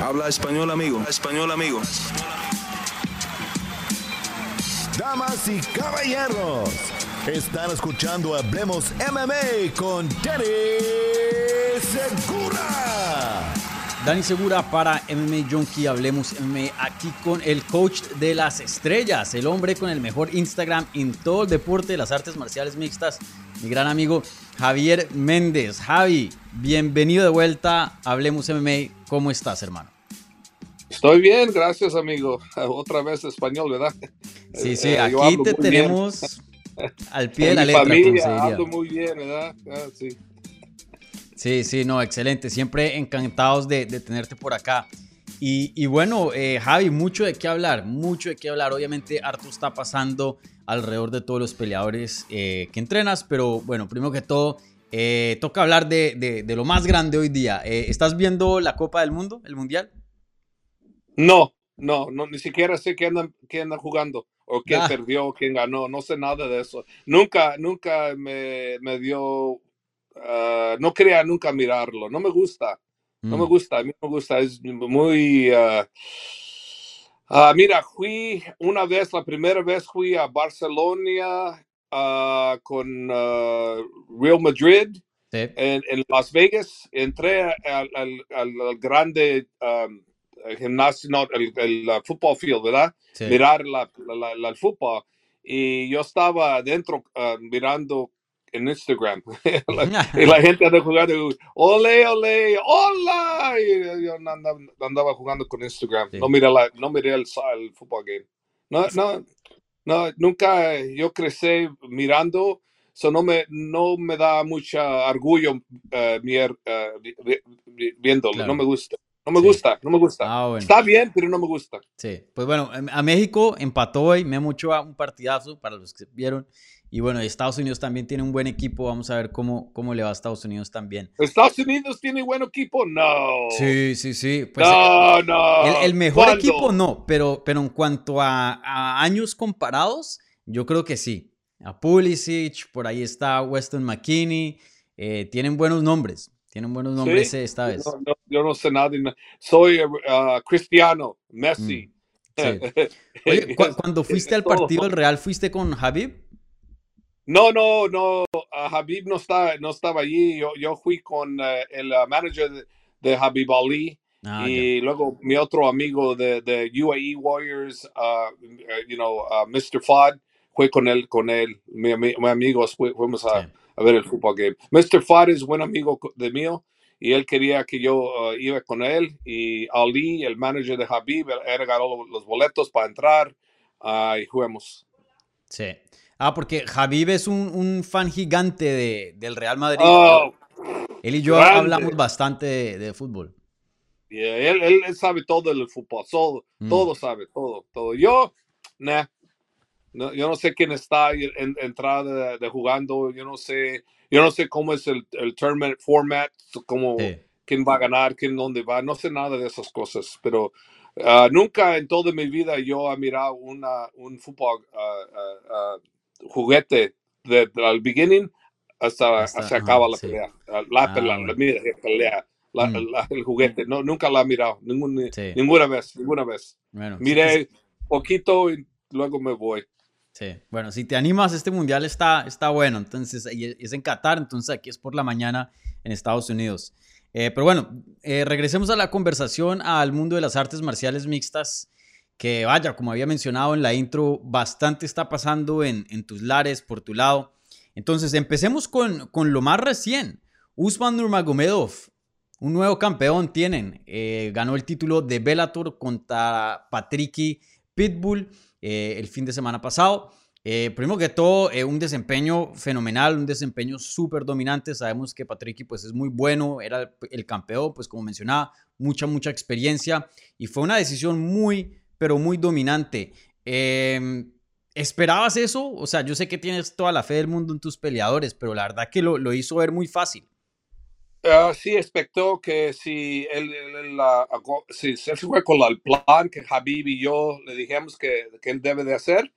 Habla español, amigo. Español, amigo. Damas y caballeros, están escuchando Hablemos MMA con Danny Segura. Dani Segura para MMA Junkie, hablemos MMA aquí con el coach de las estrellas, el hombre con el mejor Instagram en todo el deporte de las artes marciales mixtas, mi gran amigo Javier Méndez. Javi, bienvenido de vuelta, hablemos MMA, ¿cómo estás hermano? Estoy bien, gracias amigo. Otra vez español, ¿verdad? Sí, sí, eh, aquí te tenemos al pie de la letra. Familia, hablo muy bien, ¿verdad? Ah, sí. Sí, sí, no, excelente. Siempre encantados de, tenerte por acá. Y, bueno, eh, Javi, mucho de qué hablar, mucho de qué hablar. Obviamente, harto está pasando alrededor de todos los peleadores eh, que entrenas, pero bueno, primero que todo, eh, toca hablar de, lo más grande hoy día. ¿Estás viendo la Copa del Mundo, el Mundial? No, no, no ni siquiera sé quién anda, quién anda jugando o quién ah. perdió, quién ganó, no sé nada de eso. Nunca, nunca me, me dio Ah, no quería nunca mirarlo, no me gusta, no me mm. gusta, a mí me gusta, es muy... Uh, mira, fui una vez, la primera vez fui a Barcelona con Real Madrid en, Las Vegas, entré al, al, grande gimnasio, no, el, el, football field, ¿verdad? Mirar la, el fútbol. Y yo estaba adentro mirando en Instagram. y la gente anda jugando, ole, ole, hola. Y yo andaba, jugando con Instagram. No miré, la, no miré el, el fútbol game. No, no, no, nunca yo crecí mirando, eso no me, no me da mucha orgullo uh, mier, uh, viéndolo, no me gusta. No me gusta, no me gusta. Ah, Está bien, pero no me gusta. Sí, pues bueno, a México empató hoy, me mucho un partidazo para los que vieron. Y bueno, Estados Unidos también tiene un buen equipo. Vamos a ver cómo, cómo le va a Estados Unidos también. ¿Estados Unidos tiene buen equipo? No. Sí, sí, sí. Pues, no, no. El, mejor equipo no, pero, pero en cuanto a, años comparados, yo creo que sí. A Pulisic, por ahí está Weston McKinney. Eh, tienen buenos nombres. Tienen buenos nombres esta vez. yo no sé nada. Soy uh, Cristiano, Messi. Mm, Oye, cuando fuiste al partido del Real, ¿fuiste con Javib? No, no, no, Habib no, está, no estaba allí. Yo, yo fui con eh, el uh, manager de, de Habib Ali ah, y luego mi otro amigo de, de UAE Warriors, uh, you know, uh, Mr. Fod, fue con él, con él, mi, mi, amigo, fuimos a, a, ver el fútbol game. Mr. Fod es buen amigo de mío y él quería que yo iba con él y Ali, el manager de Habib, él regaló los boletos para entrar y jugamos. Sí. Ah, porque Javib es un, un fan gigante de, del Real Madrid. Oh, él y yo hablamos bastante de, fútbol. él, él, sabe todo del fútbol, todo, mm. todo sabe, todo, todo. Yo, nah, no, yo no sé quién está en, entrada de, jugando, yo no sé, yo no sé cómo es el, el tournament format, cómo, quién va a ganar, quién dónde va, no sé nada de esas cosas, pero ah, nunca en toda mi vida yo he mirado una, un fútbol uh, juguete desde el beginning hasta, se acaba la pelea. La, ah, pelea, mm. el juguete. No, nunca la he mirado, ninguna vez, ninguna vez. Bueno, Miré poquito y luego me voy. Sí, bueno, si te animas, este mundial está, está bueno. Entonces, es en Qatar, entonces aquí es por la mañana en Estados Unidos. Eh, pero bueno, eh, regresemos a la conversación al mundo de las artes marciales mixtas que vaya, como había mencionado en la intro, bastante está pasando en, tus lares, por tu lado. Entonces, empecemos con, con lo más recién. Usman Nurmagomedov, un nuevo campeón tienen. Eh, ganó el título de Bellator contra Patricky Pitbull eh, el fin de semana pasado. Eh, primero que todo, un desempeño fenomenal, un desempeño súper dominante. Sabemos que Patricky pues, es muy bueno, era el, el campeón, pues como mencionaba, mucha, mucha experiencia. Y fue una decisión muy, pero muy dominante. Em, ¿Esperabas eso? O sea, yo sé que tienes toda la fe del mundo en tus peleadores, pero la verdad que lo, lo hizo ver muy fácil. Uh, sí, expectó que si él, si se fue con el plan que Habib y yo le dijimos que, que él debe de hacer,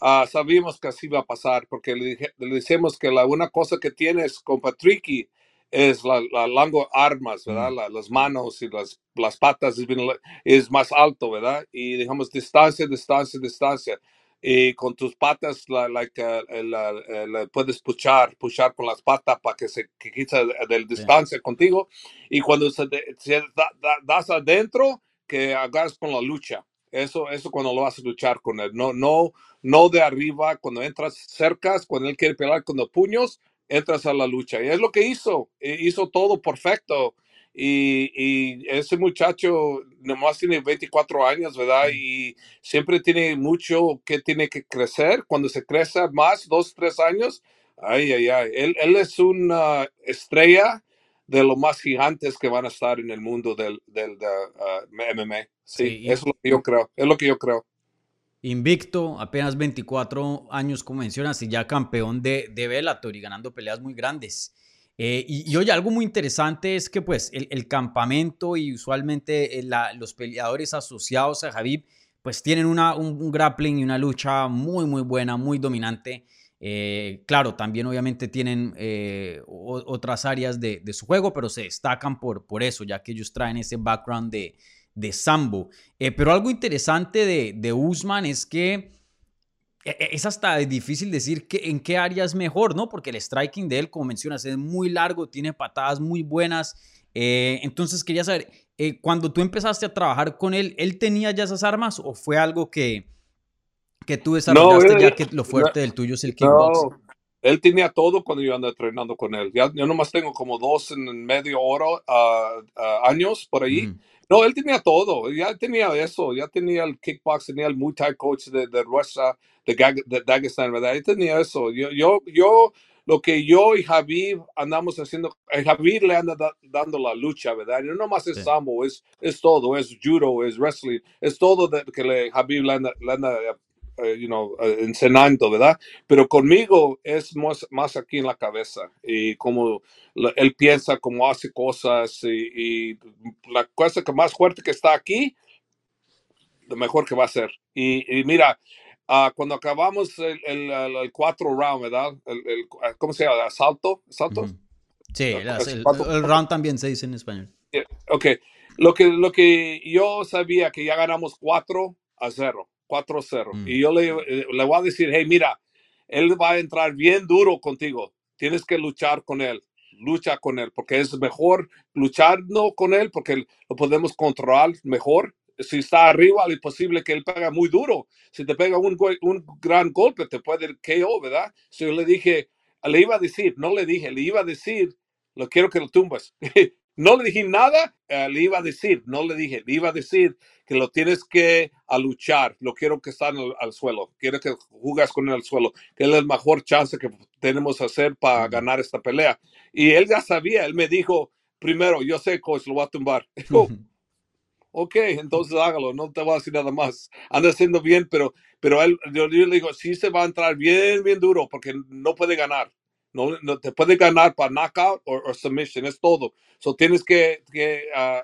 uh, sabíamos que así iba a pasar, porque le, dije, le decimos que la una cosa que tienes con Patricky es la, la largo armas, ¿verdad? las manos y las, las patas es, más alto, ¿verdad? Y digamos distancia, distancia, distancia. Y con tus patas la, like, uh, puedes puchar, puchar con las patas para que se que quita de, distancia contigo. Y cuando se, das adentro, que hagas con la lucha. Eso, eso cuando lo vas a luchar con él. No, no, no de arriba, cuando entras cerca, cuando él quiere pelear con los puños, entras a la lucha. Y es lo que hizo, e hizo todo perfecto. Y, y, ese muchacho nomás tiene 24 años, ¿verdad? Y siempre tiene mucho que tiene que crecer. Cuando se crece más, dos, tres años, ay, ay, ay. Él, él es una estrella de los más gigantes que van a estar en el mundo del, del MMA. Ah, sí, eso es lo que yo creo. Es lo que yo creo invicto, apenas 24 años, como mencionas, y ya campeón de, de Bellator y ganando peleas muy grandes. Eh, y, oye, algo muy interesante es que pues el, campamento y usualmente eh, los peleadores asociados a Javib pues tienen una, un, grappling y una lucha muy muy buena, muy dominante. Eh, claro, también obviamente tienen otras áreas de, de, su juego, pero se destacan por, por eso, ya que ellos traen ese background de, de Sambo. Eh, pero algo interesante de, de Usman es que e, e, es hasta difícil decir que, en qué área es mejor, ¿no? Porque el striking de él, como mencionas, es muy largo, tiene patadas muy buenas. Eh, entonces quería saber, eh, cuando tú empezaste a trabajar con él, ¿él tenía ya esas armas o fue algo que, que tú desarrollaste ya que lo fuerte del tuyo es el kickboxing? No, él tenía todo cuando yo ando entrenando con él. Ya, yo nomás tengo como dos en medio oro uh, años por ahí. No, él tenía todo, ya tenía eso, ya tenía el kickbox, tenía el Muay Thai coach de, de Rusia, de, de Dagestan, ¿verdad? Él tenía eso. Yo, yo, yo, lo que yo y Javier andamos haciendo, eh, Javier le anda dando la lucha, ¿verdad? Y no nomás es sambo, es, es todo, es judo, es wrestling, es todo que le, Javier le anda, le anda eh, you know, uh, enseñando, ¿verdad? Pero conmigo es más, más aquí en la cabeza y como él piensa, cómo hace cosas y, la cosa que más fuerte que está aquí, lo mejor que va a ser. Y, mira, uh, cuando acabamos el, el, el, cuatro round, ¿verdad? El, ¿Cómo se llama? ¿Asalto? ¿Asalto? Sí, el, round también se dice en español. Ok, lo que, lo que yo sabía que ya ganamos 4 a 0. 4-0. Mm. Y yo le, eh, le voy a decir, hey, mira, él va a entrar bien duro contigo. Tienes que luchar con él. Lucha con él, porque es mejor luchar no con él, porque lo podemos controlar mejor. Si está arriba, es posible que él pega muy duro. Si te pega un, un gran golpe, te puede KO, ¿verdad? Si yo le dije, le iba a decir, no le dije, le iba a decir, lo quiero que lo tumbas. no le dije nada, eh, le iba a decir, no le dije, le iba a decir, que lo tienes que a luchar, lo quiero que está al suelo, quiero que jugas con él al suelo, que es la mejor chance que tenemos hacer para ganar esta pelea. Y él ya sabía, él me dijo, primero, yo sé, coach, lo voy a tumbar. ok, entonces hágalo, no te voy a decir nada más. Anda haciendo bien, pero, pero él, yo, le digo, sí se va a entrar bien, bien duro, porque no puede ganar. No, no te puede ganar para knockout o submission, es todo. So tienes que, que ah,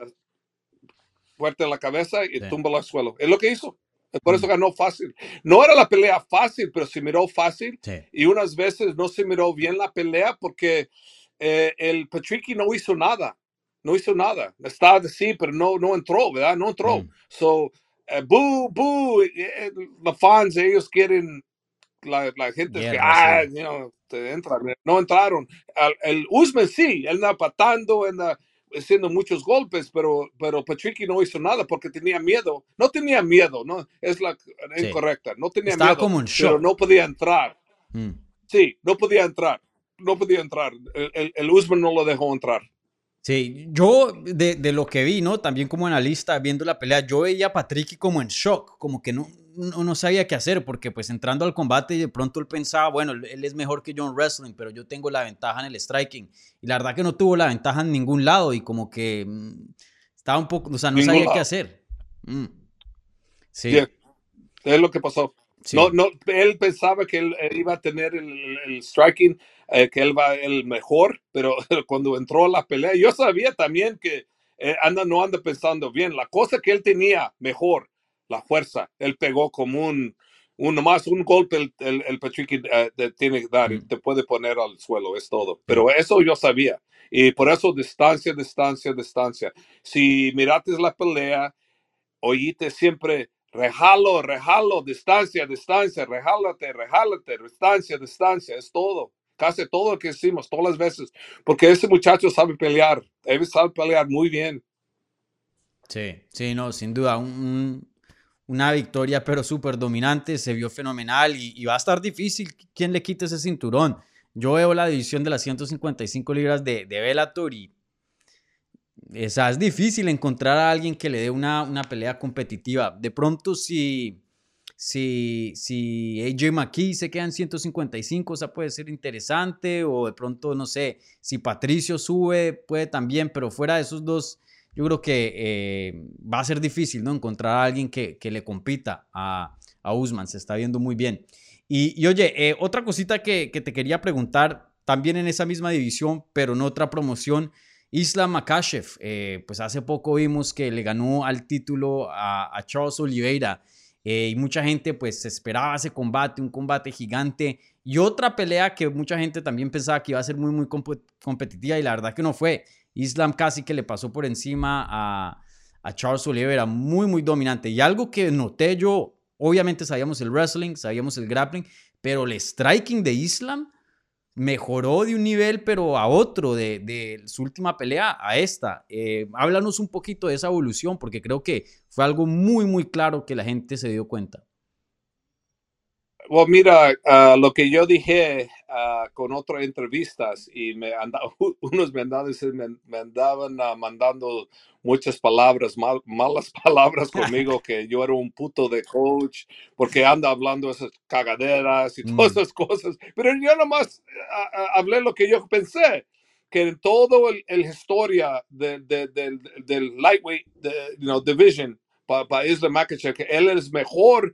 fuerte en la cabeza y tumba al suelo. Es lo que hizo. Por eso mm. ganó fácil. No era la pelea fácil, pero se miró fácil. Y unas veces no se miró bien la pelea porque eh, el Patricky no hizo nada. No hizo nada. Estaba así, pero no, no entró, ¿verdad? No entró. Mm. So, eh, boo, boo. Eh, los fans, ellos quieren. La, la gente que, ah, te entran. No entraron. El, Usman sí, él anda patando, anda haciendo muchos golpes, pero, pero Patricky no hizo nada porque tenía miedo. No tenía miedo, ¿no? Es la incorrecta. No tenía Estaba miedo, como un shock. pero no podía entrar. Mm. Sí, no podía entrar. No podía entrar. El, el, Usman no lo dejó entrar. Sí, yo de, de, lo que vi, ¿no? También como analista viendo la pelea, yo veía a Patricky como en shock, como que no, no, sabía qué hacer, porque pues entrando al combate de pronto él pensaba, bueno, él es mejor que John Wrestling, pero yo tengo la ventaja en el striking. Y la verdad que no tuvo la ventaja en ningún lado y como que mm, estaba un poco, o sea, no sabía qué hacer. Mm. Sí. Es lo que pasó. No, no, él pensaba que él, iba a tener el, striking, eh, que él va el mejor, pero cuando entró a la pelea, yo sabía también que eh, anda, no anda pensando bien. La cosa que él tenía mejor la fuerza. Él pegó como un, uno más, un golpe el, el, el Patrick eh, te tiene que dar Mm. te puede poner al suelo, es todo. Pero eso yo sabía. Y por eso distancia, distancia, distancia. Si miraste la pelea, oíste siempre, rejalo, rejalo, distancia, distancia, rejálate, rejálate, distancia, distancia, es todo. Casi todo lo que hicimos, todas las veces. Porque ese muchacho sabe pelear, él sabe pelear muy bien. Sí, sí, no, sin duda, un- un- una victoria pero súper dominante, se vio fenomenal y, va a estar difícil quién le quite ese cinturón. Yo veo la división de las 155 libras de, de Bellator y sea, es difícil encontrar a alguien que le dé una, una pelea competitiva. De pronto, si, si, si AJ McKee se queda en 155, o sea, puede ser interesante. O de pronto, no sé, si Patricio sube, puede también. Pero fuera de esos dos, yo creo que eh, va a ser difícil, ¿no? Encontrar a alguien que, que le compita a, a Usman. Se está viendo muy bien. Y, y oye, eh, otra cosita que, que te quería preguntar, también en esa misma división, pero en otra promoción. Islam Makashev, eh, pues hace poco vimos que le ganó al título a, Charles Oliveira eh, y mucha gente pues esperaba ese combate, un combate gigante y otra pelea que mucha gente también pensaba que iba a ser muy muy comp competitiva y la verdad que no fue. Islam casi que le pasó por encima a Charles Oliveira, muy muy dominante y algo que noté yo, obviamente sabíamos el wrestling, sabíamos el grappling, pero el striking de Islam mejoró de un nivel, pero a otro, de, de su última pelea a esta. Eh, háblanos un poquito de esa evolución, porque creo que fue algo muy, muy claro que la gente se dio cuenta. Bueno, mira, uh, lo que yo dije uh, con otras entrevistas y me andaba, unos me andaban, me, me andaban uh, mandando muchas palabras, mal, malas palabras conmigo, que yo era un puto de coach, porque anda hablando esas cagaderas y todas mm. esas cosas. Pero yo nomás hablé lo que yo pensé, que en todo el, el historia del de, de, de, lightweight you know, division para pa Islam Makachev, que él es mejor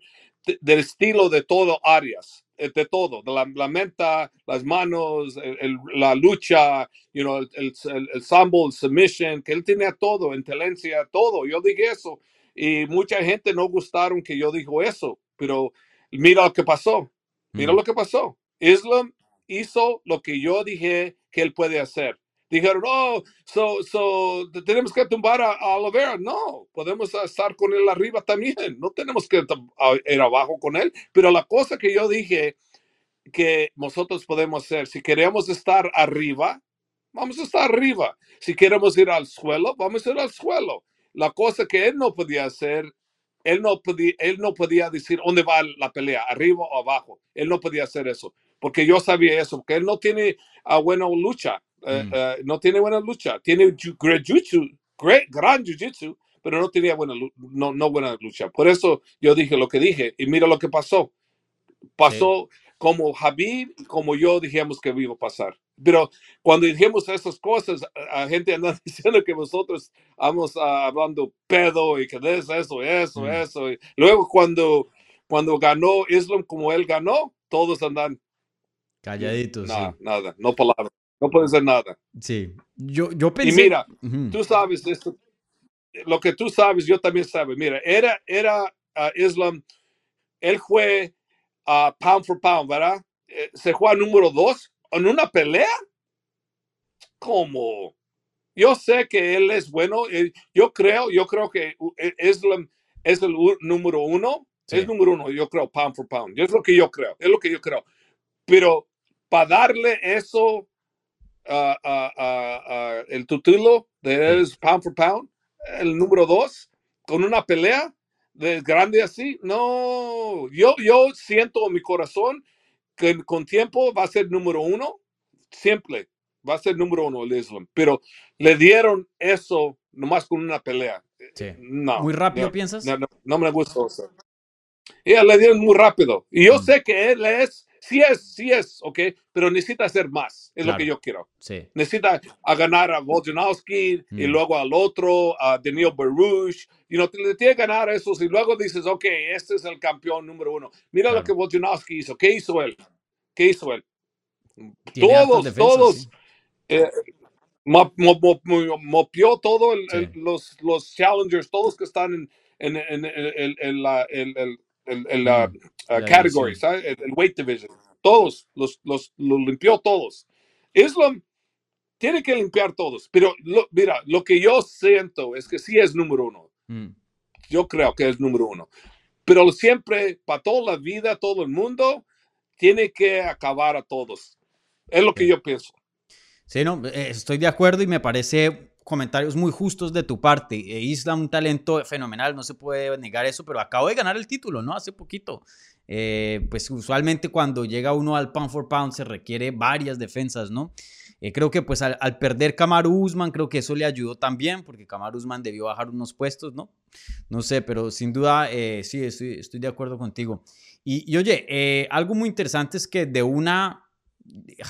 del estilo de todo áreas, eh, de todo, de la, la menta, las manos, el, el, la lucha, you know, el, el, el sambo, el submission, que él tenía todo, inteligencia, todo. Yo dije eso y mucha gente no gustaron que yo dijo eso, pero mira lo que pasó, mira mm. lo que pasó. Islam hizo lo que yo dije que él puede hacer. Dijeron, oh, so, so, tenemos que tumbar a, a Oliveira. No, podemos estar con él arriba también. No tenemos que ir abajo con él. Pero la cosa que yo dije que nosotros podemos hacer, si queremos estar arriba, vamos a estar arriba. Si queremos ir al suelo, vamos a ir al suelo. La cosa que él no podía hacer, él no podía, él no podía decir dónde va la pelea, arriba o abajo. Él no podía hacer eso, porque yo sabía eso, porque él no tiene uh, buena lucha. Uh, mm. uh, no tiene buena lucha. Tiene jiu-jitsu, great, gran jiu-jitsu, pero no tenía buena, no, no buena lucha. Por eso yo dije lo que dije y mira lo que pasó. Pasó sí. como Habib, como yo dijimos que iba a pasar. Pero cuando dijimos esas cosas, a gente anda diciendo que nosotros vamos uh, hablando pedo y que es eso, eso, mm. eso. Y luego cuando, cuando ganó Islam como él ganó, todos andan calladitos. Nada, sí. nada, no palabras. No puede ser nada. Sí, yo, yo pensé... Y mira, uh -huh. tú sabes esto, lo que tú sabes, yo también sabe. Mira, era, era uh, Islam, él fue uh, pound for pound, ¿verdad? Eh, se fue a número dos en una pelea. ¿Cómo? Yo sé que él es bueno. eh, Yo creo, yo creo que eh, Islam es el número uno. Sí. Es número uno, yo creo, pound for pound. Es lo que yo creo, es lo que yo creo. Pero para darle eso Uh, el título de es pound for pound, el número dos, con una pelea de grande así. No, yo, yo siento en mi corazón que con tiempo va a ser número uno, siempre va a ser número uno el Islam, pero le dieron eso nomás con una pelea. Sí. No, Muy rápido, no, ¿piensas? No, no, no me gusta eso. Le dieron muy rápido. Y yo Mm. sé que él es, sí es, sí es, ok, pero necesita hacer más, es lo Claro. que yo quiero Sí. necesita a ganar a Volkanovski y Mm. luego al otro, a Daniel Baruch, y no le tiene que ganar esos y luego dices, ok, este es el campeón número uno. Mira Claro. lo que Volkanovski hizo, ¿qué hizo él? ¿Qué hizo él? Todos, defensas, todos. sí. eh, mo- mo- mo- mo- mopió todo el- Sí. los, los challengers, todos que están en, en, en- en- en- en la- el- el- el, el uh, uh, category, ¿sabes? El, el, weight division. Todos, los, los, los limpió todos. Islam tiene que limpiar todos, pero lo, mira, lo que yo siento es que sí es número uno. Mm. Yo creo que es número uno. Pero siempre, para toda la vida, todo el mundo, tiene que acabar a todos. Es lo que yo pienso. Sí, no, eh, estoy de acuerdo y me parece comentarios muy justos de tu parte. Eh, Isla, un talento fenomenal, no se puede negar eso, pero acabo de ganar el título, ¿no? Hace poquito. Eh, pues usualmente cuando llega uno al pound for pound se requiere varias defensas, ¿no? creo que pues al, perder Kamaru Usman, creo que eso le ayudó también, porque Kamaru Usman debió bajar unos puestos, ¿no? No sé, pero sin duda sí, estoy, estoy, de acuerdo contigo. Y, y oye, algo muy interesante es que de una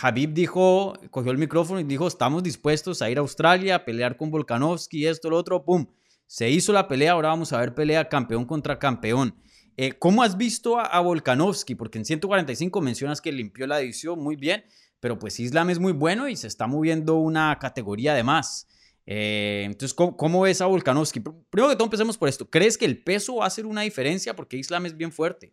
Habib dijo, cogió el micrófono y dijo, estamos dispuestos a ir a Australia, a pelear con Volkanovski, esto, lo otro, pum. Se hizo la pelea, ahora vamos a ver pelea campeón contra campeón. Eh, ¿Cómo has visto a, Volkanovski? Porque en 145 mencionas que limpió la división muy bien, pero pues Islam es muy bueno y se está moviendo una categoría de más. Eh, entonces, ¿cómo, ¿cómo, ves a Volkanovski? Primero que todo, empecemos por esto. ¿Crees que el peso va a hacer una diferencia? Porque Islam es bien fuerte.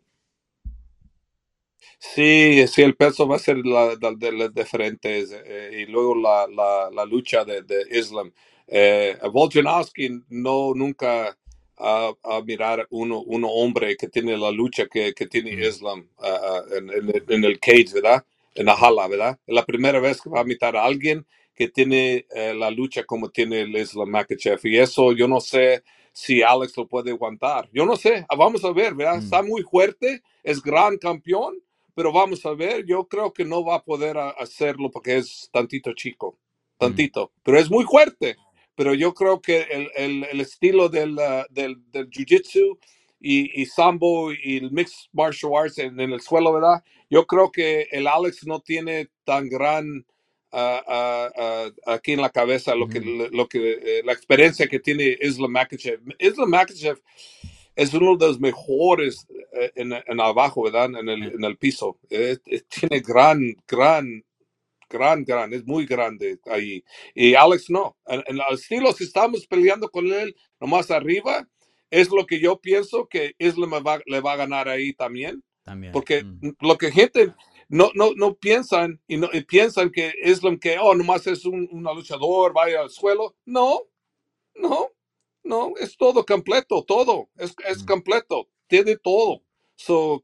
Sí, sí, el peso va a ser la, de las diferentes eh, y luego la, la, la lucha de, de Islam. Eh, Volkanovski no nunca a, a, mirar uno, uno hombre que tiene la lucha que, que tiene Islam uh, en, en, en, el cage, ¿verdad? En la jala, ¿verdad? Es la primera vez que va a mirar a alguien que tiene eh, la lucha como tiene el Islam Makachev. Y eso yo no sé si Alex lo puede aguantar. Yo no sé, vamos a ver, ¿verdad? Está muy fuerte, es gran campeón pero vamos a ver, yo creo que no va a poder hacerlo porque es tantito chico, tantito, pero es muy fuerte. Pero yo creo que el, el, el estilo del, uh, del, del jiu-jitsu y, y, sambo y el mixed martial arts en, en, el suelo, ¿verdad? Yo creo que el Alex no tiene tan gran uh, uh, aquí en la cabeza lo que, lo que eh, la experiencia que tiene Islam Makachev. Islam Makachev es uno de los mejores eh, en, en abajo, ¿verdad? En el, en el piso. tiene gran, gran, gran, gran, es muy grande ahí. Y Alex no. En, en el estilo, si estamos peleando con él nomás arriba, es lo que yo pienso que Islam va, le va a ganar ahí también. También. Porque mm. lo que gente no, no, no piensan y, no, y piensan que Islam que, oh, nomás es un una luchador, vaya al suelo. No, no. No, es todo completo, todo. Es, es completo. Tiene todo. So,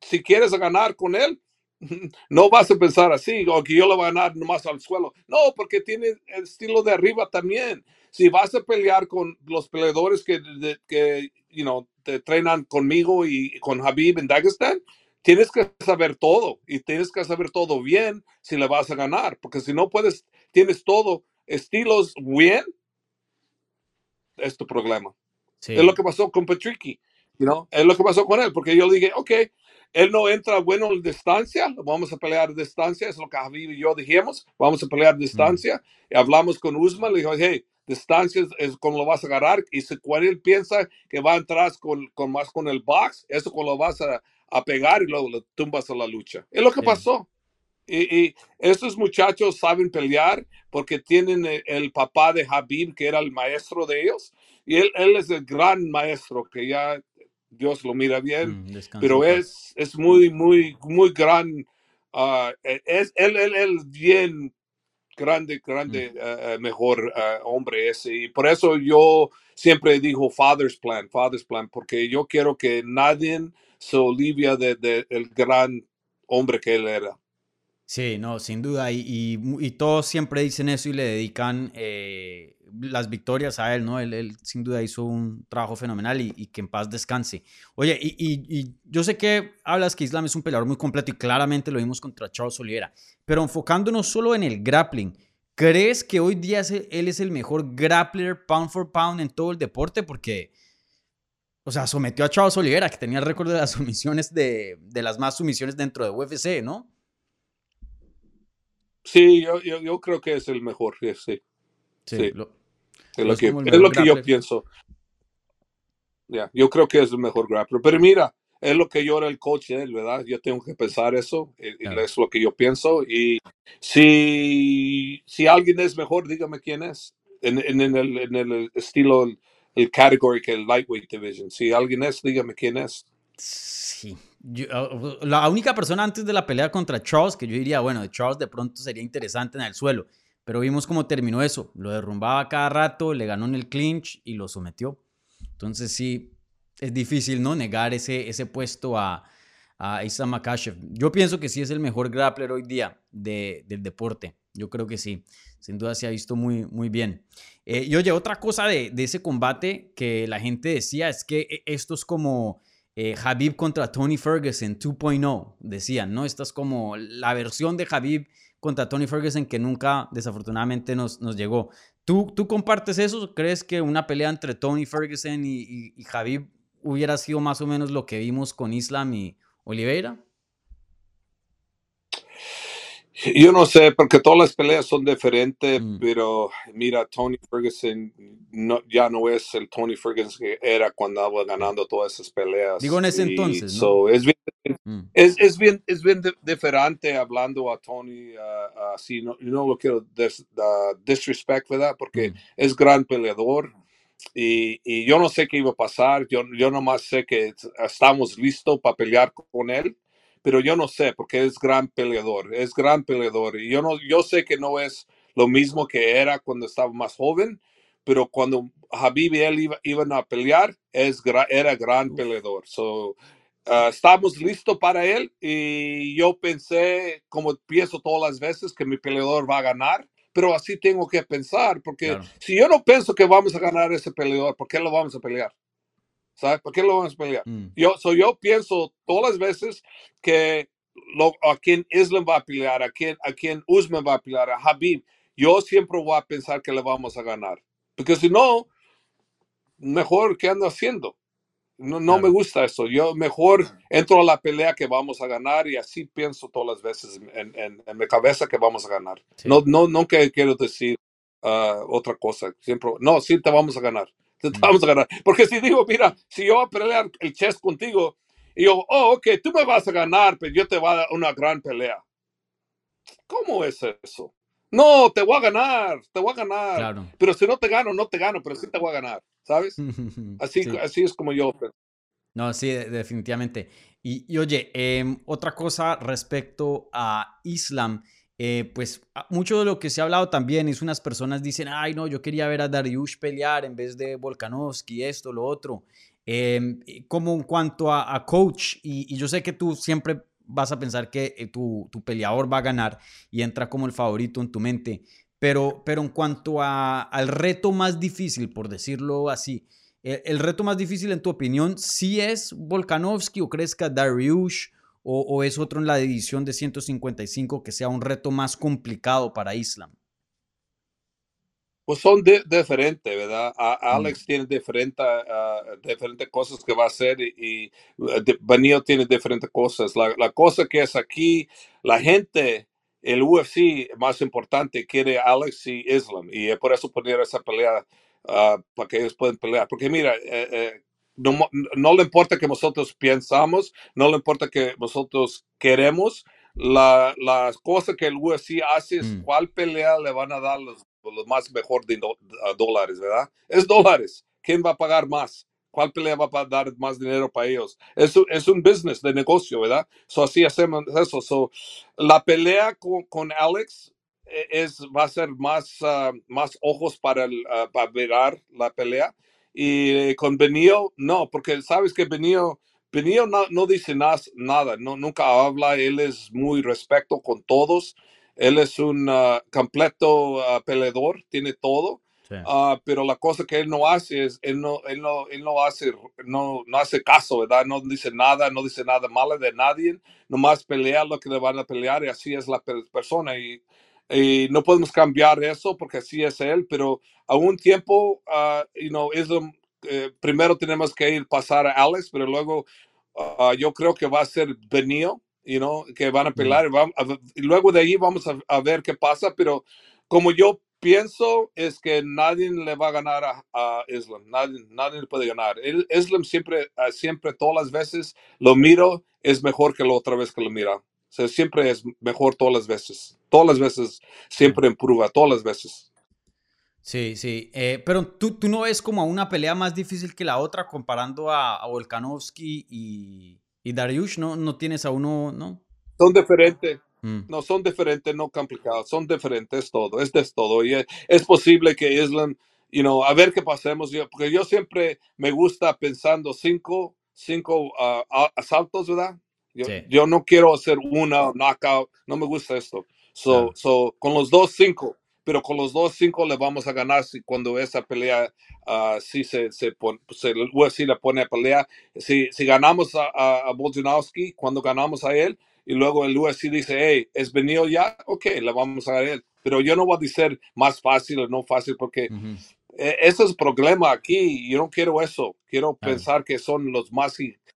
si quieres ganar con él, no vas a pensar así, o que yo le voy a ganar nomás al suelo. No, porque tiene el estilo de arriba también. Si vas a pelear con los peleadores que, de, que you know, te entrenan conmigo y con Habib en Dagestan, tienes que saber todo y tienes que saber todo bien si le vas a ganar, porque si no puedes, tienes todo, estilos bien, es tu problema. Sí. Es lo que pasó con Patricky, you know? es lo que pasó con él, porque yo dije, ok, él no entra bueno en distancia, vamos a pelear distancia, es lo que Javi y yo dijimos, vamos a pelear distancia, mm. y hablamos con Usman, le dijo, hey, distancia es, es como lo vas a agarrar, y si cuando él piensa que va a entrar con, con más con el box, eso cuando lo vas a, a pegar y luego lo tumbas a la lucha. Es lo que Sí. pasó. Y, y estos muchachos saben pelear porque tienen el, el papá de Habib, que era el maestro de ellos, y él, él es el gran maestro, que ya Dios lo mira bien, Mm, pero es, es muy, muy, muy gran, ah, es él, él, él bien grande, grande, eh, eh, mejor eh, hombre ese. Y por eso yo siempre digo Father's Plan, Father's Plan, porque yo quiero que nadie se olvide de, de el gran hombre que él era. Sí, no, sin duda. Y, y todos siempre dicen eso y le dedican eh, las victorias a él, ¿no? Él, él sin duda hizo un trabajo fenomenal y, que en paz descanse. Oye, y, yo sé que hablas que Islam es un peleador muy completo y claramente lo vimos contra Charles Oliveira, pero enfocándonos solo en el grappling, ¿crees que hoy día el- él es el mejor grappler pound for pound en todo el deporte? Porque, o sea, sometió a Charles Oliveira, que tenía el récord de las sumisiones de, de las más sumisiones dentro de UFC, ¿no? Sí, yo, yo, yo creo que es el mejor, sí, sí. Sí. lo- Es lo Es que, es lo que yo pienso. Ya, yo creo que es el mejor grappler. Pero mira, es lo que yo era el coach de él, ¿verdad? Yo tengo que pensar eso, y, y Claro. es lo que yo pienso. Y si, si alguien es mejor, dígame quién es. En, en, en el, en el estilo, el, el category que el lightweight division. Si alguien es, dígame quién es. Sí. La única persona antes de la pelea contra Charles que yo diría, bueno, de Charles de pronto sería interesante en el suelo, pero vimos cómo terminó eso. Lo derrumbaba cada rato, le ganó en el clinch y lo sometió. Entonces sí, es difícil, ¿no? Negar ese, ese puesto a, a Islam Makashev. Yo pienso que sí es el mejor grappler hoy día del deporte. Yo creo que sí. Sin duda se ha visto muy, muy bien. Eh, y oye, otra cosa de, ese combate que la gente decía es que e, esto es como eh, Habib contra Tony Ferguson 2.0, decían, ¿no? Esta es como la versión de Habib contra Tony Ferguson que nunca desafortunadamente nos, nos llegó. ¿Tú, ¿Tú compartes eso? ¿Crees que una pelea entre Tony Ferguson y, y, y Habib hubiera sido más o menos lo que vimos con Islam y Oliveira? Yo no sé, porque todas las peleas son diferentes, mm. pero mira, Tony Ferguson no, ya no es el Tony Ferguson que era cuando estaba ganando todas esas peleas. Digo en ese entonces. ¿no? es, bien, mm. es, es, bien, es bien diferente hablando a Tony así. no, no lo quiero disrespect, ¿verdad? Porque mm. es gran peleador. Y, y, yo no sé qué iba a pasar. Yo, yo nomás sé que estamos listos para pelear con él pero yo no sé porque es gran peleador, es gran peleador y yo no, yo sé que no es lo mismo que era cuando estaba más joven, pero cuando Habib y él iban a pelear, es, era gran peleador. So, uh, estamos listos para él y yo pensé, como pienso todas las veces, que mi peleador va a ganar, pero así tengo que pensar, porque si yo no pienso que vamos a ganar ese peleador, ¿por qué lo vamos a pelear? ¿Sabes? ¿Por qué lo vamos a pelear? Mm. Yo, so yo pienso todas las veces que lo, a quien Islam va a pelear, a quien, a quien Usman va a pelear, a Habib, yo siempre voy a pensar que le vamos a ganar. Porque si no, mejor, ¿qué ando haciendo? No, no me gusta eso. Yo mejor entro a la pelea que vamos a ganar y así pienso todas las veces en, en, en mi cabeza que vamos a ganar. No, no, no que quiero decir uh, otra cosa. Siempre, no, sí te vamos a ganar. vamos a ganar. Porque si digo, mira, si yo voy a pelear el chess contigo, y yo, oh, ok, tú me vas a ganar, pero yo te voy a dar una gran pelea. ¿Cómo es eso? No, te voy a ganar, te voy a ganar. Pero si no te gano, no te gano, pero sí te voy a ganar, ¿sabes? Así, así es como yo. No, sí, definitivamente. Y, y oye, em, otra cosa respecto a Islam. Eh, pues ah, mucho de lo que se ha hablado también es unas personas dicen, ay no, yo quería ver a Dariush pelear en vez de Volkanovski, esto, lo otro. Em, como en cuanto a, coach, y, yo sé que tú siempre vas a pensar que eh, tu, tu, peleador va a ganar y entra como el favorito en tu mente, pero, pero en cuanto a, al reto más difícil, por decirlo así, el, el reto más difícil en tu opinión, ¿sí es Volkanovski o crees que Dariush o, es otro en la división de 155 que sea un reto más complicado para Islam? Pues son diferentes, ¿verdad? Mm. Alex tiene diferentes diferentes cosas que va a hacer y, y tiene diferentes cosas. La, cosa que es aquí, la gente, el UFC más importante quiere Alex y Islam y por eso poner esa pelea ah, para que ellos puedan pelear. Porque mira, eh, eh, no, le importa que nosotros pensamos, no le importa que nosotros queremos. La, cosa que el UFC hace es mm. cuál pelea le van a dar los, los más mejor de dólares, ¿verdad? Es dólares. ¿Quién va a pagar más? ¿Cuál pelea va a dar más dinero para ellos? Es, es un business de negocio, ¿verdad? So, así hacemos eso. So, la pelea con, con Alex e, es, va a ser más, ah, más ojos para, el, uh, para mirar la pelea y con Benio, no, porque sabes que Benio, Benio no, no dice nada, no, nunca habla, él es muy respeto con todos, él es un ah, completo uh, peleador, tiene todo, ah, pero la cosa que él no hace es, él no, él no, él no hace, no, no hace caso, ¿verdad? No dice nada, no dice nada malo de nadie, nomás pelea lo que le van a pelear y así es la persona. Y y no podemos cambiar eso porque así es él, pero a un tiempo, uh, you know, es eh, primero tenemos que ir pasar a Alex, pero luego uh, yo creo que va a ser Benio, you know, que van a pelear y, luego de ahí vamos a, ver qué pasa, pero como yo pienso es que nadie le va a ganar a, Islam, nadie, nadie le puede ganar. Islam siempre, siempre, todas las veces lo miro, es mejor que la otra vez que lo mira siempre es mejor todas las veces. Todas las veces siempre imprueba, todas las veces. Sí, sí. Eh, pero ¿tú, tú no ves como una pelea más difícil que la otra comparando a, a Volkanovski y, y Dariush, ¿no? No tienes a uno, ¿no? Son diferentes. Mm, No, son diferentes, no complicados, son diferentes todo, es de todo. Y es, es posible que Islam, you know, a ver qué pasemos, yo, porque yo siempre me gusta pensando cinco, cinco a- asaltos, ¿verdad? Yo, Sí. yo no quiero hacer una knockout, no me gusta esto. So, Claro. so, con los dos cinco, pero con los dos cinco le vamos a ganar si cuando esa pelea ah, sí se, se, pone, se, el UFC le pone a pelear. Si, si ganamos a, a, a cuando ganamos a él, y luego el UFC dice, hey, ¿es venido ya? Ok, le vamos a dar a él. Pero yo no voy a decir más fácil o no fácil porque ujú, eh, ese es el problema aquí. Yo no quiero eso. Quiero Claro. pensar que son los más...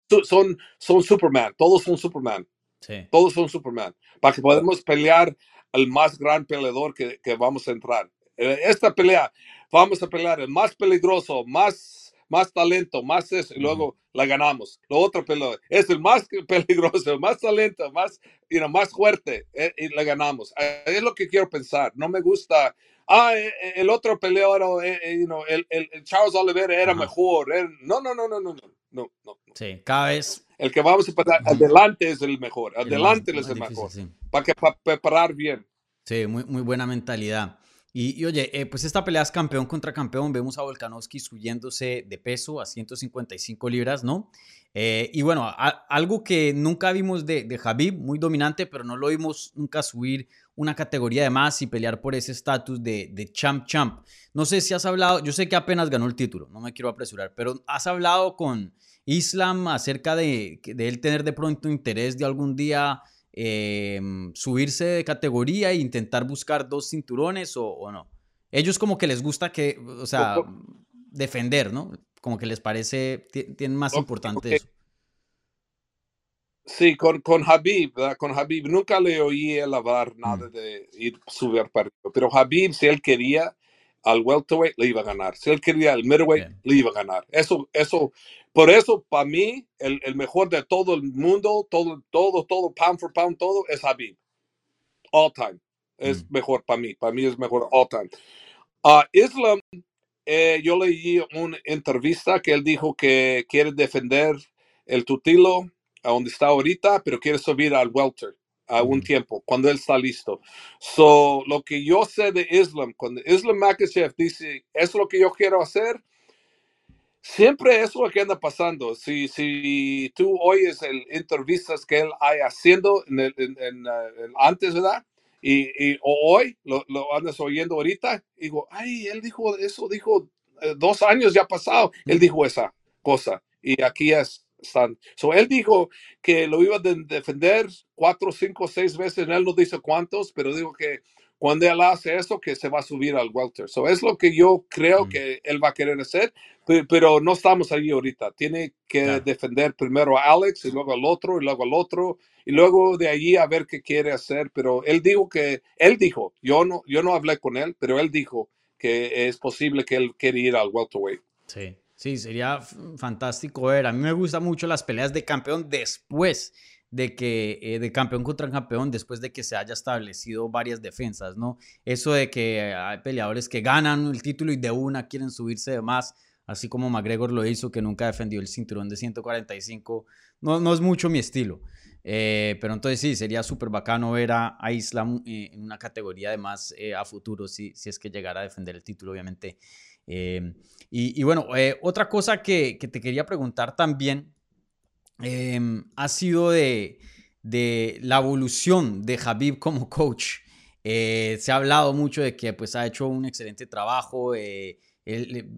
y- Son, son Superman. Todos son Superman. Sí. Todos son Superman. Para que podamos pelear al más gran peleador que, que vamos a entrar. Eh, Esta pelea, vamos a pelear el más peligroso, más, más talento, más eso, y luego la ganamos. Lo otro pelea es el más peligroso, el más talento, más, you know, más fuerte, eh, y la ganamos. Eh, Es lo que quiero pensar. No me gusta. Ah, el otro peleador, you know, el, el- Charles Oliveira era Ajá. mejor. él- no, no, no, no, no, no, no, no. Sí, cada vez El que vamos a pasar Ujú. adelante es el mejor. el más- Adelante es el mejor. sí. Para que para preparar bien. Sí, muy, muy buena mentalidad. Y, y oye, eh, pues esta pelea es campeón contra campeón. Vemos a Volkanovski subiéndose de peso a 155 libras, ¿no? Eh, y bueno, a- algo que nunca vimos de, de Habib, muy dominante, pero no lo vimos nunca subir una categoría de más y pelear por ese estatus de, de champ champ. No sé si has hablado, yo sé que apenas ganó el título, no me quiero apresurar, pero has hablado con Islam acerca de, de él tener de pronto interés de algún día eh, subirse de categoría e intentar buscar dos cinturones o, o no. Ellos como que les gusta que, o sea, defender, ¿no? Como que les parece, ti- tienen más importante eso. Sí, con, con Habib, ¿verdad? con Habib, nunca le oí él hablar nada de ir subir arriba. Pero Habib, si él quería al welterweight, le iba a ganar. Si él quería al middleweight, Bien. le iba a ganar. Eso, eso, por eso, para mí, el, el mejor de todo el mundo, todo, todo, todo, pound for pound, todo, es Habib. All time. Es Mm. mejor para mí. Para mí es mejor all time. Ah, Islam, eh, yo leí una entrevista que él dijo que quiere defender el tutilo a donde está ahorita, pero quiere subir al welter a un tiempo, cuando él está listo. So, lo que yo sé de Islam, cuando Islam Makachev dice, es lo que yo quiero hacer, siempre es lo que anda pasando. Si, si tú oyes el entrevistas que él hay haciendo en el, en- en, en antes, ¿verdad? Y, y o hoy lo, lo andas oyendo ahorita, digo, ay, él dijo eso, dijo eh, dos años ya pasado, él dijo esa cosa. Y aquí es, están. So, él dijo que lo iba a de- defender cuatro, cinco, seis veces, él no dice cuántos, pero dijo que cuando él hace eso, que se va a subir al welter. So, es lo que yo creo Mm. que él va a querer hacer, pe- pero no estamos ahí ahorita. Tiene que Claro. defender primero a Alex y luego al otro y luego al otro y luego de allí a ver qué quiere hacer. Pero él dijo que, él dijo, yo no, yo no hablé con él, pero él dijo que es posible que él quiere ir al welterweight. Sí, sí, sería fantástico ver. A mí me gustan mucho las peleas de campeón después de que, eh, de campeón contra campeón, después de que se haya establecido varias defensas, ¿no? Eso de que hay peleadores que ganan el título y de una quieren subirse de más, así como McGregor lo hizo, que nunca defendió el cinturón de 145, no, no es mucho mi estilo. Eh, pero entonces sí, sería súper bacano ver a, a Islam eh, en una categoría de más eh, a futuro, si, si es que llegara a defender el título, obviamente. Eh, y, y bueno, eh, otra cosa que, que te quería preguntar también eh, ha sido de, de la evolución de Habib como coach. Eh, se ha hablado mucho de que pues, ha hecho un excelente trabajo. eh,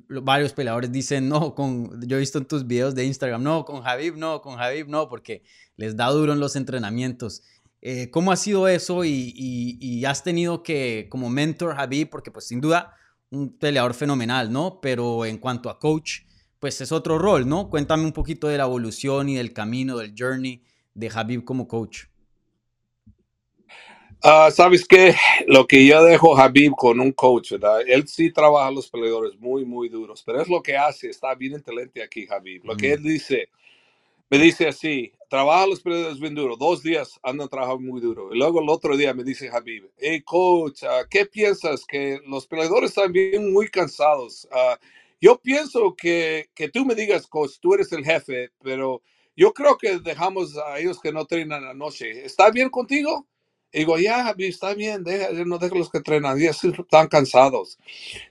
varios peleadores dicen, no, con, yo he visto en tus videos de Instagram, no, con Habib no, con Habib no, porque les da duro en los entrenamientos. Eh, ¿Cómo ha sido eso y, y- y has tenido que, como mentor Habib, porque pues sin duda un peleador fenomenal, ¿no? Pero en cuanto a coach, pues es otro rol, ¿no? Cuéntame un poquito de la evolución y del camino, del journey de Habib como coach. Ah, ¿Sabes qué? Lo que yo dejo Habib con un coach, ¿verdad? Él sí trabaja a los peleadores muy, muy duros, pero es lo que hace. Está bien inteligente aquí, Habib. Lo que Mm. él dice, me dice así, trabaja los peleadores bien duro, dos días andan trabajando muy duro. Y luego el otro día me dice Habib, hey coach, ah, ¿qué piensas? Que los peleadores están bien muy cansados. Ah, yo pienso que, que tú me digas, coach, tú eres el jefe, pero yo creo que dejamos a ellos que no entrenan anoche. ¿Está bien contigo? Y digo, ya, Habib, está bien, deja, no los que entrenan, ya están cansados.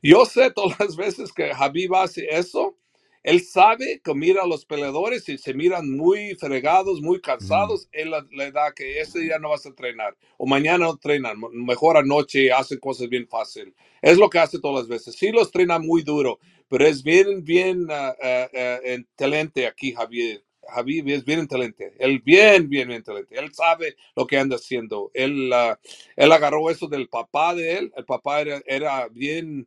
Yo sé todas las veces que Habib hace eso, él sabe que mira a los peleadores y se miran muy fregados, muy cansados. Él le da que ese día no vas a entrenar o mañana no entrenan. Mejor anoche hacen cosas bien fácil. Es lo que hace todas las veces. Sí los entrena muy duro, pero es bien, bien uh, aquí, Javier. Javier es bien inteligente, él bien, bien inteligente, él sabe lo que anda haciendo, él, él agarró eso del papá de él, el papá era, era bien,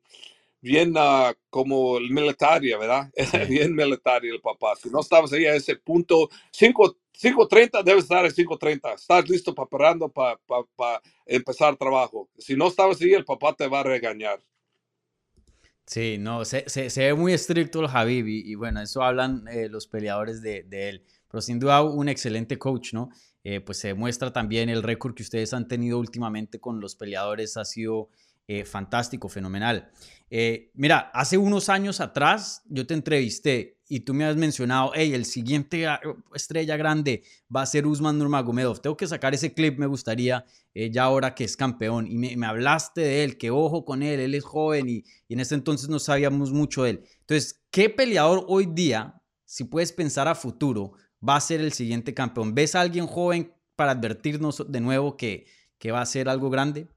bien uh, como el militar, ¿verdad? bien militar el papá. Si no estabas ahí a ese punto, 5.30 debes estar a 5.30. Estás listo preparando para empezar trabajo. Si no estabas ahí, el papá te va a regañar. Sí, no, se, se, se ve muy estricto el Javib y, bueno, eso hablan eh, los peleadores de, de, él. Pero sin duda un excelente coach, ¿no? Eh, pues se muestra también el récord que ustedes han tenido últimamente con los peleadores, ha sido eh, fantástico, fenomenal. Eh, mira, hace unos años atrás yo te entrevisté y tú me has mencionado, hey, el siguiente ah, estrella grande va a ser Usman Nurmagomedov. Tengo que sacar ese clip, me gustaría, eh, ya ahora que es campeón. Y me, hablaste de él, que ojo con él, él es joven y, en ese entonces no sabíamos mucho de él. Entonces, ¿qué peleador hoy día, si puedes pensar a futuro, va a ser el siguiente campeón? ¿Ves a alguien joven para advertirnos de nuevo que, que va a ser algo grande?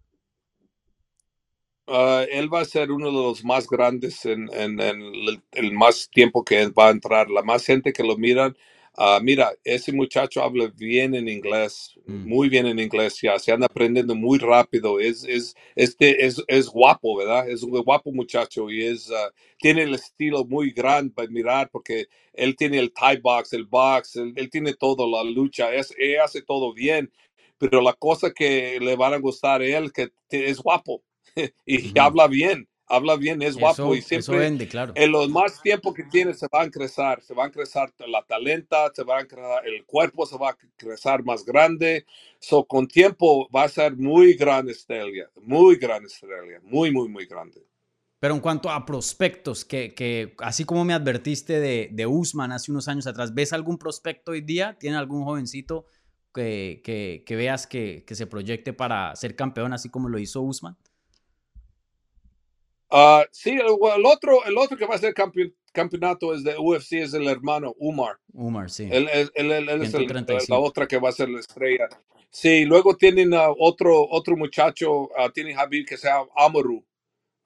Uh, él va a ser uno de los más grandes en, en, el, más tiempo que va a entrar. La más gente que lo miran, uh, mira, ese muchacho habla bien en inglés, mm. muy bien en inglés, ya se anda aprendiendo muy rápido. Es, es, este, es, es guapo, ¿verdad? Es un guapo muchacho y es, uh, tiene el estilo muy grande para mirar porque él tiene el tie box, el box, él, él tiene todo, la lucha, es, él hace todo bien. Pero la cosa que le van a gustar a él que es guapo y habla bien, habla bien, es guapo y siempre en los más tiempo que tiene se va a crecer, se va a crecer la talenta, se va a crecer, el cuerpo se va a crecer más grande, so con tiempo va a ser muy grande estrella, muy grande estrella, muy, muy, muy grande. Pero en cuanto a prospectos, que, que así como me advertiste de, de Usman hace unos años atrás, ¿ves algún prospecto hoy día? ¿Tiene algún jovencito que, que, que veas que, que, se proyecte para ser campeón así como lo hizo Usman? Uh, sí, el, otro, el otro que va a ser campeonato es de UFC, es el hermano Umar. Umar, sí. Él, él, él, es la otra que va a ser la estrella. Sí, luego tienen otro, otro muchacho, uh, tiene Javier que se llama Amaru,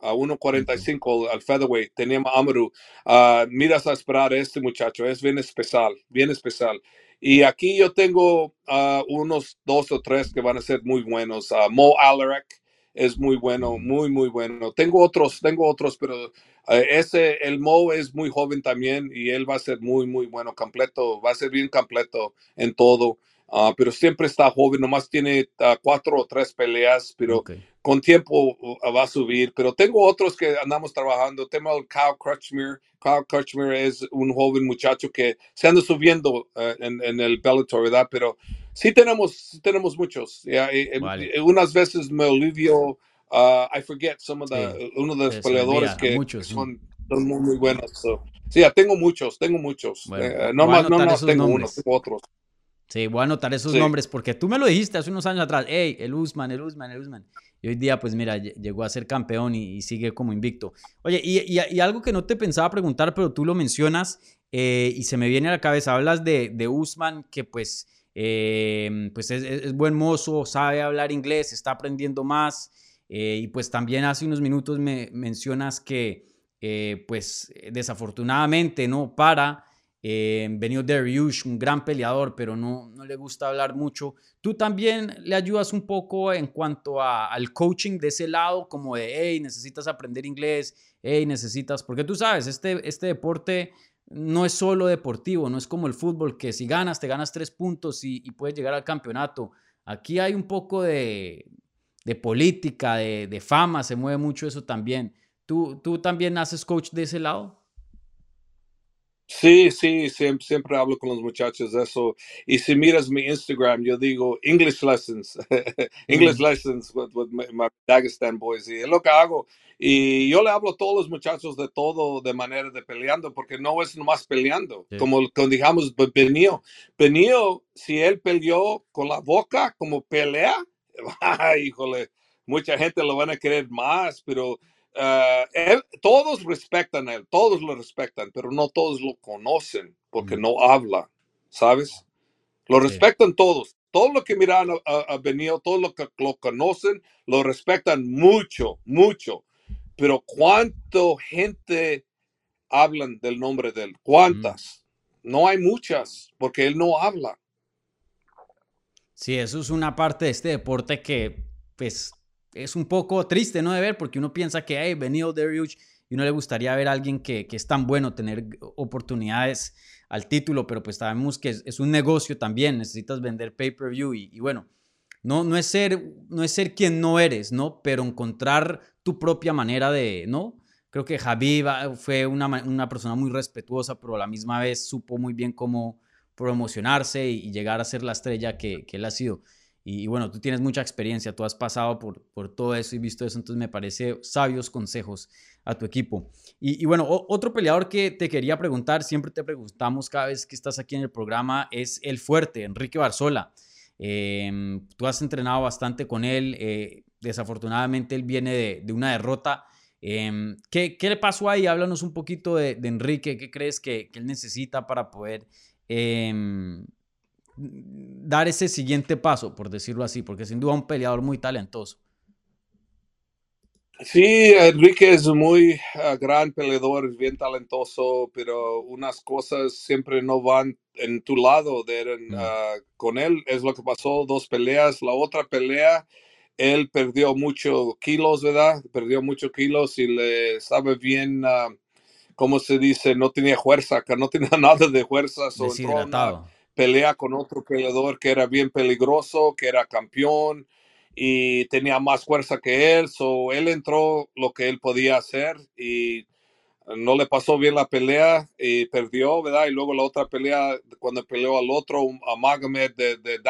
a 1.45 al featherweight, tenemos Amaru. miras a esperar a este muchacho, es bien especial, bien especial. Y aquí yo tengo unos dos o tres que van a ser muy buenos. Mo Alarek, es muy bueno, muy, muy bueno. Tengo otros, tengo otros, pero eh, ese, el Mo es muy joven también y él va a ser muy, muy bueno, completo, va a ser bien completo en todo. Ah, pero siempre está joven, nomás tiene ah, cuatro o tres peleas, pero con tiempo uh, va a subir. Pero tengo otros que andamos trabajando. Tengo el Kyle Crutchmere. Kyle Crutchmere es un joven muchacho que se anda subiendo eh, en, en, el Bellator, ¿verdad? Pero sí tenemos, tenemos muchos. unas veces me olvido, uh, I forget some of the, uno de los peleadores que, son, son, muy, muy buenos. sí, tengo muchos, tengo muchos. Eh, no más, no, tengo uno, tengo otros. Sí, voy a anotar esos nombres porque tú me lo dijiste hace unos años atrás. Hey, el Usman, el Usman, el Usman. Y hoy día, pues mira, llegó a ser campeón y, sigue como invicto. Oye, y, y, algo que no te pensaba preguntar, pero tú lo mencionas eh, y se me viene a la cabeza. Hablas de, de Usman, que pues, eh, pues es, buen mozo, sabe hablar inglés, está aprendiendo más. Eh, y pues también hace unos minutos me mencionas que, pues desafortunadamente, ¿no? Para eh, venido Dariush, un gran peleador, pero no, no le gusta hablar mucho. Tú también le ayudas un poco en cuanto al coaching de ese lado, como de, hey, necesitas aprender inglés, hey, necesitas, porque tú sabes, este, este deporte no es solo deportivo, no es como el fútbol, que si ganas, te ganas tres puntos y, puedes llegar al campeonato. Aquí hay un poco de, de política, de, de, fama, se mueve mucho eso también. ¿Tú, ¿Tú también haces coach de ese lado? Sí, sí, siempre, siempre, hablo con los muchachos de eso. Y si miras mi Instagram, yo digo English lessons, English lessons with, my, Dagestan boys. Y es lo que hago. Y yo le hablo a todos los muchachos de todo de manera de peleando, porque no es nomás peleando. Como, como digamos, Benio. Benio, si él peleó con la boca como pelea, híjole, mucha gente lo van a querer más, pero uh, todos respetan a él, todos lo respetan, pero no todos lo conocen porque mm. no habla, ¿sabes? Lo respetan todos. Todo lo que miran a, a, Benio, todos lo que lo conocen, lo respetan mucho, mucho. Pero ¿cuánto gente hablan del nombre de él? ¿Cuántas? Mm. No hay muchas, porque él no habla. Sí, eso es una parte de este deporte que, pues, es un poco triste, ¿no? De ver, porque uno piensa que, hey, venido Dariush y uno le gustaría ver a alguien que, que, es tan bueno, tener oportunidades al título, pero pues sabemos que es, un negocio también, necesitas vender pay-per-view y, bueno, no, no, es ser, no es ser quien no eres, ¿no? Pero encontrar tu propia manera de, ¿no? Creo que Javi fue una, una, persona muy respetuosa, pero a la misma vez supo muy bien cómo promocionarse y, llegar a ser la estrella que, que él ha sido. Y, bueno, tú tienes mucha experiencia, tú has pasado por, por todo eso y visto eso, entonces me parece sabios consejos a tu equipo. Y, bueno, otro peleador que te quería preguntar, siempre te preguntamos cada vez que estás aquí en el programa, es el fuerte, Enrique Barzola. Em, tú has entrenado bastante con él, eh, desafortunadamente él viene de, una derrota. Em, ¿qué, ¿qué, le pasó ahí? Háblanos un poquito de, Enrique, ¿qué crees que, que, él necesita para poder em, dar ese siguiente paso, por decirlo así, porque sin duda un peleador muy talentoso. Sí, Enrique es muy ah, gran peleador, bien talentoso, pero unas cosas siempre no van en tu lado. De, mm. ah, con él es lo que pasó, dos peleas. La otra pelea, él perdió muchos kilos, ¿verdad? Perdió muchos kilos y le sabe bien, uh, ¿cómo se dice? No tenía fuerza, que no tenía nada de fuerza. Deshidratado pelea con otro peleador que era bien peligroso, que era campeón y tenía más fuerza que él. So, él entró lo que él podía hacer y no le pasó bien la pelea y perdió, ¿verdad? Y luego la otra pelea, cuando peleó al otro, a Magomed de, de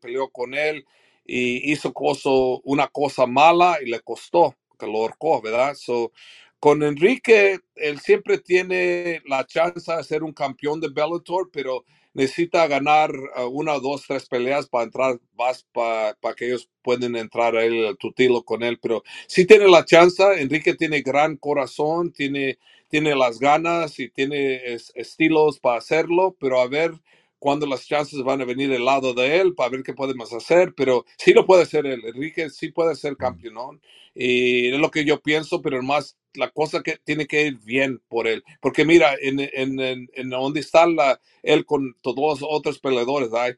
peleó con él y hizo una cosa mala y le costó, que lo ahorcó, ¿verdad? So, con Enrique, él siempre tiene la chance de ser un campeón de Bellator, pero necesita ganar uh, una, dos, tres peleas para entrar más para, que ellos puedan entrar a él, tu tilo con él. Pero sí tiene la chance. Enrique tiene gran corazón, tiene, tiene las ganas y tiene estilos para hacerlo, pero a ver cuándo las chances van a venir del lado de él para ver qué podemos hacer, pero sí lo puede ser él. Enrique sí puede ser campeón. Y es lo que yo pienso, pero más la cosa que tiene que ir bien por él. Porque mira, en, en, en, donde está la, él con todos los otros peleadores, hay,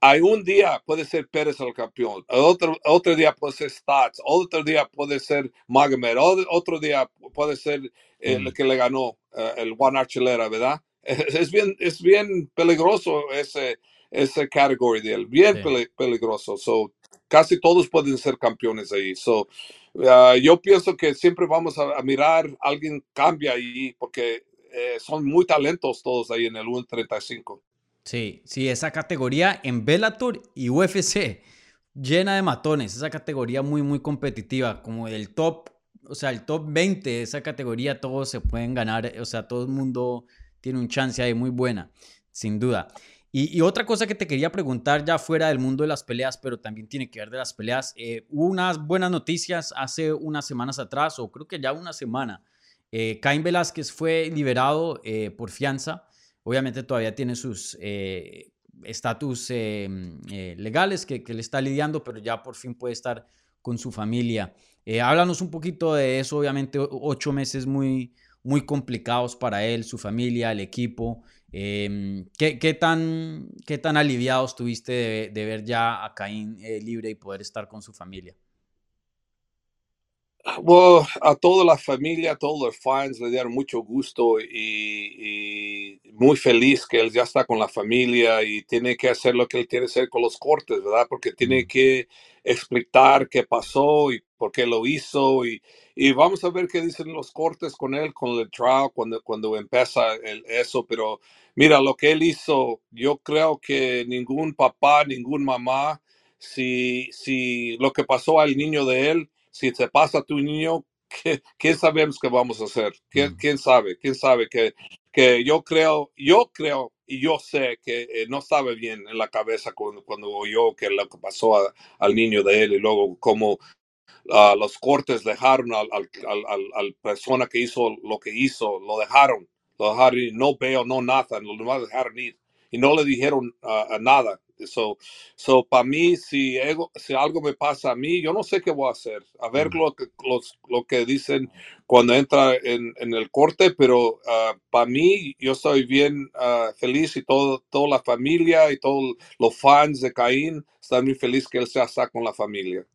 hay un día puede ser Pérez el campeón, otro, otro día puede ser Stats, otro día puede ser Magomed, otro día puede ser el mm. que le ganó, eh, el Juan Archuleta, ¿verdad? Es, bien, es bien peligroso ese, ese category de él, bien peligroso. So, casi todos pueden ser campeones ahí. So, ah, yo pienso que siempre vamos a, mirar, alguien cambia ahí, porque eh, son muy talentos todos ahí en el 135. Sí, sí, esa categoría en Bellator y UFC, llena de matones, esa categoría muy, muy competitiva, como el top, o sea, el top 20 esa categoría, todos se pueden ganar, o sea, todo el mundo tiene un chance ahí muy buena, sin duda. Y, otra cosa que te quería preguntar ya fuera del mundo de las peleas, pero también tiene que ver de las peleas. Eh, hubo unas buenas noticias hace unas semanas atrás, o creo que ya una semana. Eh, Caín Velázquez fue liberado eh, por fianza. Obviamente todavía tiene sus eh, estatus legales que, que, le está lidiando, pero ya por fin puede estar con su familia. háblanos un poquito de eso. Obviamente ocho meses muy, muy complicados para él, su familia, el equipo. Em, ¿qué, qué, tan, ¿Qué tan aliviados estuviste de, ver ya a Caín eh, libre y poder estar con su familia? Bueno, a toda la familia, a todos los fans le dieron mucho gusto y, y, muy feliz que él ya está con la familia y tiene que hacer lo que él tiene que hacer con los cortes, ¿verdad? Porque tiene que explicar qué pasó y por qué lo hizo y, y vamos a ver qué dicen los cortes con él, con el trial, cuando, cuando empieza el, eso, pero mira, lo que él hizo, yo creo que ningún papá, ningún mamá, si, si lo que pasó al niño de él, si se pasa a tu niño, ¿qué, qué sabemos que vamos a hacer? ¿Quién, quién sabe? ¿Quién sabe? Que, que yo creo, yo creo y yo sé que eh, no estaba bien en la cabeza cuando, cuando oyó que lo que pasó al niño de él y luego cómo uh, los cortes dejaron al, al, al, persona que hizo lo que hizo, lo dejaron, lo dejaron ir, no veo, no nada, lo dejaron ir y no le dijeron uh, nada. So, so para mí, si algo, si algo me pasa a mí, yo no sé qué voy a hacer. A ver lo que, los, lo que dicen cuando entra en, en el corte, pero uh, para mí, yo estoy bien uh, feliz y todo, toda la familia y todos los fans de Caín están muy felices que él se está con la familia.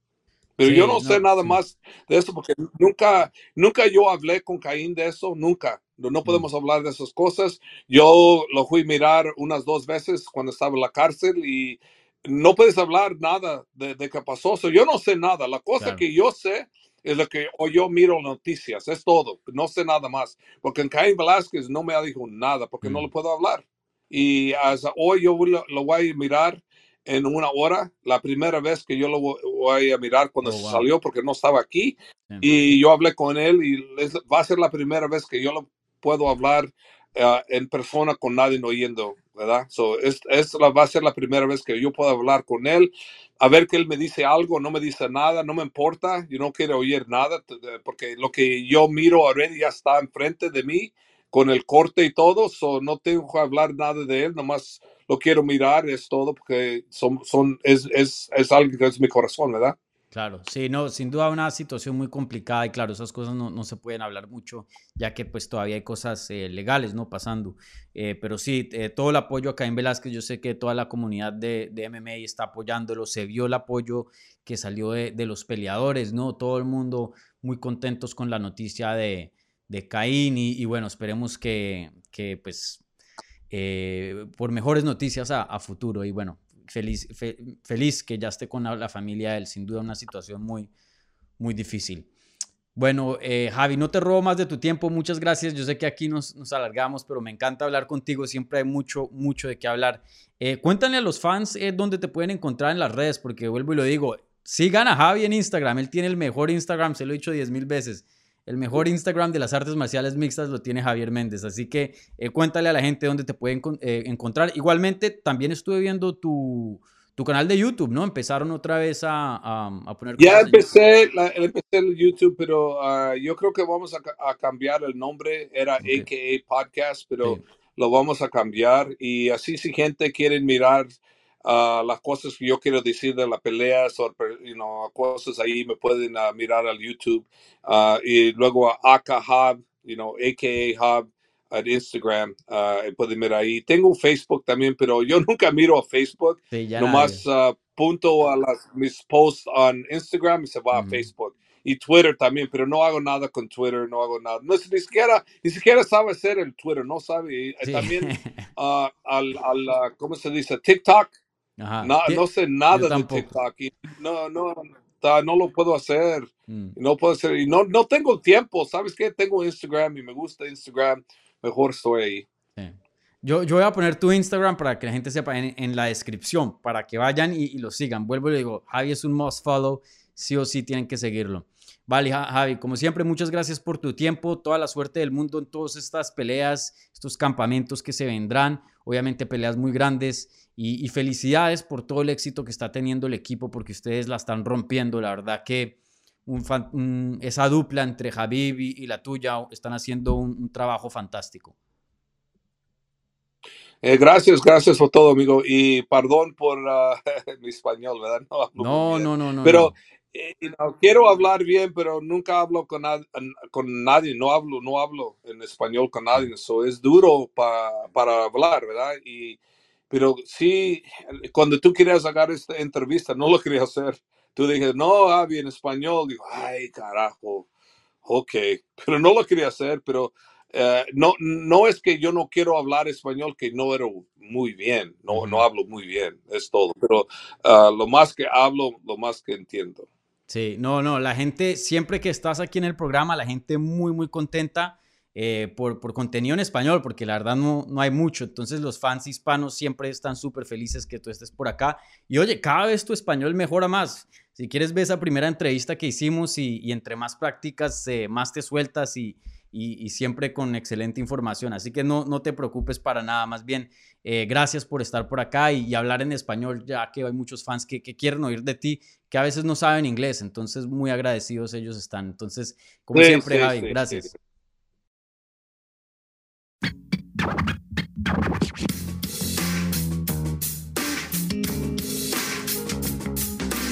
Pero sí, yo no, no, sé nada sí. más de eso porque nunca, nunca yo hablé con Caín de eso, nunca. No, no podemos mm. hablar de esas cosas. Yo lo fui a mirar unas dos veces cuando estaba en la cárcel y no puedes hablar nada de, de qué pasó. So, yo no sé nada. La cosa claro. que yo sé es lo que o yo miro noticias, es todo. No sé nada más. Porque en Caín Velázquez no me ha dicho nada porque mm. no le puedo hablar. Y hasta hoy yo lo, lo voy a mirar en una hora, la primera vez que yo lo voy a mirar cuando oh, wow. salió porque no estaba aquí y yo hablé con él y va a ser la primera vez que yo lo puedo hablar uh, en persona con nadie oyendo, ¿verdad? So, es, es la, va a ser la primera vez que yo puedo hablar con él, a ver que él me dice algo, no me dice nada, no me importa, yo no quiero oír nada porque lo que yo miro already ya está enfrente de mí con el corte y todo, so no tengo que hablar nada de él, nomás lo quiero mirar, es todo, porque son, son, es, es, es algo que es mi corazón, ¿verdad? Claro, sí, no, sin duda una situación muy complicada y claro, esas cosas no, no se pueden hablar mucho, ya que pues todavía hay cosas eh, legales, ¿no? Pasando. Eh, pero sí, eh, todo el apoyo a Caín Velázquez, yo sé que toda la comunidad de, de MMA está apoyándolo, se vio el apoyo que salió de, de, los peleadores, ¿no? Todo el mundo muy contentos con la noticia de, de Caín y, y bueno, esperemos que, que pues por mejores noticias a, futuro. Y bueno, feliz, fe, feliz que ya esté con la, familia de él. Sin duda una situación muy, muy difícil. Bueno, eh, Javi, no te robo más de tu tiempo. Muchas gracias. Yo sé que aquí nos, alargamos, pero me encanta hablar contigo. Siempre hay mucho, mucho de qué hablar. Eh, cuéntale a los fans eh, dónde te pueden encontrar en las redes, porque vuelvo y lo digo. Sigan a Javi en Instagram. Él tiene el mejor Instagram, se lo he dicho 10 mil veces el mejor Instagram de las artes marciales mixtas lo tiene Javier Méndez. Así que eh, cuéntale a la gente dónde te pueden eh, encontrar. Igualmente, también estuve viendo tu, tu canal de YouTube, ¿no? Empezaron otra vez a, a, a poner. Ya empecé, la, empecé el YouTube, pero uh, yo creo que vamos a, a, cambiar el nombre. Era okay. AKA Podcast, pero lo vamos a cambiar. Y así, si gente quiere mirar Uh, las cosas que yo quiero decir de la pelea, you know, cosas ahí me pueden uh, mirar al YouTube. Uh, y luego a Aka Hub, you know, AKA Hub, en Instagram, pueden mirar ahí. Tengo un Facebook también, pero yo nunca miro a Facebook. Sí, Nomás punto a las, mis posts en Instagram y se va mm. a Facebook. Y Twitter también, pero no hago nada con Twitter, no hago nada. No, ni, siquiera, ni siquiera sabe hacer el Twitter, no sabe. Sí. También al, al, ¿cómo se dice? TikTok. Ajá. No, no, sé nada de TikTok. Y no, no, no lo puedo hacer. Mm. No puedo hacer. Y no, no tengo tiempo. ¿Sabes qué? Tengo Instagram y me gusta Instagram. Mejor estoy ahí. Sí. Yo, yo voy a poner tu Instagram para que la gente sepa en, en la descripción, para que vayan y, y, lo sigan. Vuelvo y le digo, Javi es un must follow. Sí o sí tienen que seguirlo. Vale, Javi, como siempre, muchas gracias por tu tiempo, toda la suerte del mundo en todas estas peleas, estos campamentos que se vendrán, obviamente peleas muy grandes y, y, felicidades por todo el éxito que está teniendo el equipo porque ustedes la están rompiendo, la verdad que un, un, esa dupla entre Javib y, y, la tuya están haciendo un, un trabajo fantástico. Eh, gracias, gracias por todo, amigo. Y perdón por uh, mi español, ¿verdad? No, no, no, no, no. Pero eh, no, quiero hablar bien, pero nunca hablo con, nad con nadie, no hablo, no hablo en español con nadie, eso es duro pa, para hablar, ¿verdad? Y, pero sí, cuando tú querías hacer esta entrevista, no lo quería hacer, tú dije, no, habla en español. Digo, ay, carajo, ok, pero no lo quería hacer, pero eh, no, no es que yo no quiero hablar español, que no era muy bien, no, no hablo muy bien, es todo, pero ah, lo más que hablo, lo más que entiendo. Sí, no, no, la gente, siempre que estás aquí en el programa, la gente muy, muy contenta eh, por, por, contenido en español, porque la verdad no, no hay mucho. Entonces los fans hispanos siempre están súper felices que tú estés por acá. Y oye, cada vez tu español mejora más. Si quieres ver esa primera entrevista que hicimos y, entre más prácticas, eh, más te sueltas y, y, siempre con excelente información. Así que no, no te preocupes para nada. Más bien, eh, gracias por estar por acá y, hablar en español, ya que hay muchos fans que, que, quieren oír de ti, que a veces no saben inglés. Entonces, muy agradecidos ellos están. Entonces, como siempre, Javi, gracias.